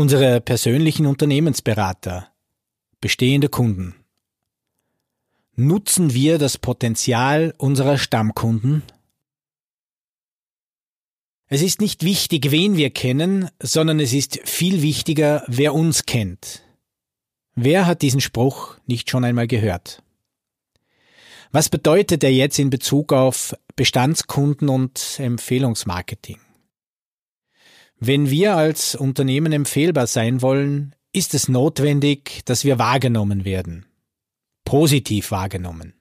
Unsere persönlichen Unternehmensberater, bestehende Kunden. Nutzen wir das Potenzial unserer Stammkunden? Es ist nicht wichtig, wen wir kennen, sondern es ist viel wichtiger, wer uns kennt. Wer hat diesen Spruch nicht schon einmal gehört? Was bedeutet er jetzt in Bezug auf Bestandskunden und Empfehlungsmarketing? Wenn wir als Unternehmen empfehlbar sein wollen, ist es notwendig, dass wir wahrgenommen werden. Positiv wahrgenommen.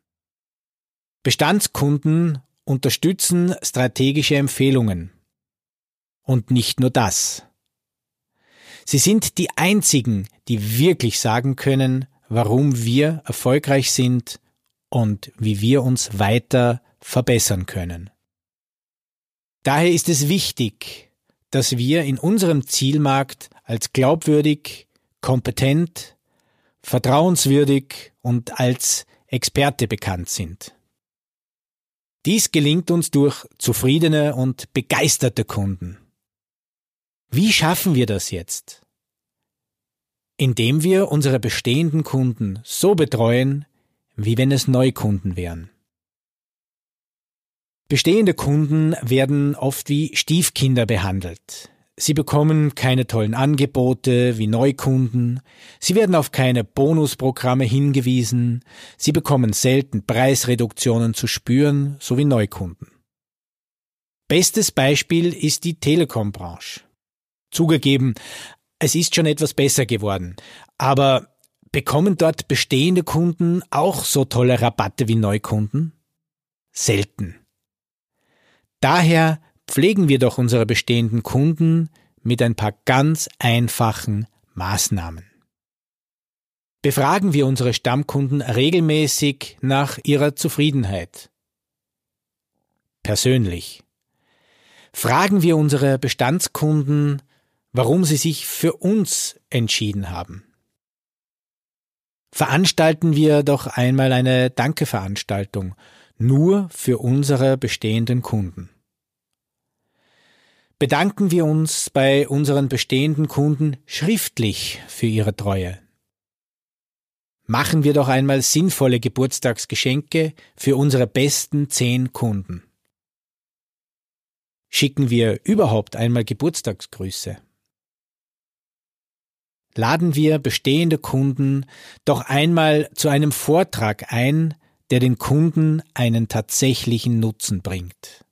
Bestandskunden unterstützen strategische Empfehlungen. Und nicht nur das. Sie sind die einzigen, die wirklich sagen können, warum wir erfolgreich sind und wie wir uns weiter verbessern können. Daher ist es wichtig, dass wir in unserem Zielmarkt als glaubwürdig, kompetent, vertrauenswürdig und als Experte bekannt sind. Dies gelingt uns durch zufriedene und begeisterte Kunden. Wie schaffen wir das jetzt? Indem wir unsere bestehenden Kunden so betreuen, wie wenn es Neukunden wären. Bestehende Kunden werden oft wie Stiefkinder behandelt. Sie bekommen keine tollen Angebote wie Neukunden, sie werden auf keine Bonusprogramme hingewiesen, sie bekommen selten Preisreduktionen zu spüren, so wie Neukunden. Bestes Beispiel ist die Telekom-Branche. Zugegeben, es ist schon etwas besser geworden, aber bekommen dort bestehende Kunden auch so tolle Rabatte wie Neukunden? Selten. Daher pflegen wir doch unsere bestehenden Kunden mit ein paar ganz einfachen Maßnahmen. Befragen wir unsere Stammkunden regelmäßig nach ihrer Zufriedenheit. Persönlich. Fragen wir unsere Bestandskunden, warum sie sich für uns entschieden haben. Veranstalten wir doch einmal eine Dankeveranstaltung nur für unsere bestehenden Kunden. Bedanken wir uns bei unseren bestehenden Kunden schriftlich für ihre Treue. Machen wir doch einmal sinnvolle Geburtstagsgeschenke für unsere besten zehn Kunden. Schicken wir überhaupt einmal Geburtstagsgrüße. Laden wir bestehende Kunden doch einmal zu einem Vortrag ein, der den Kunden einen tatsächlichen Nutzen bringt.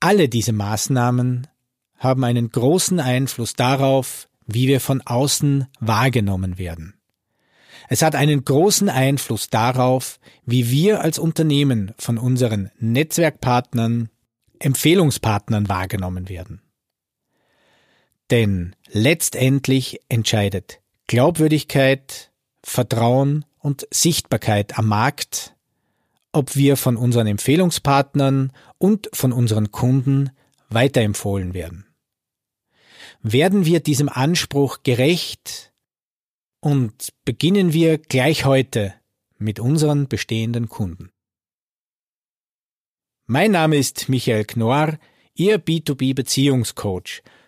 Alle diese Maßnahmen haben einen großen Einfluss darauf, wie wir von außen wahrgenommen werden. Es hat einen großen Einfluss darauf, wie wir als Unternehmen von unseren Netzwerkpartnern, Empfehlungspartnern wahrgenommen werden. Denn letztendlich entscheidet Glaubwürdigkeit, Vertrauen und Sichtbarkeit am Markt, ob wir von unseren Empfehlungspartnern und von unseren Kunden weiterempfohlen werden. Werden wir diesem Anspruch gerecht und beginnen wir gleich heute mit unseren bestehenden Kunden. Mein Name ist Michael Knorr, Ihr B2B Beziehungscoach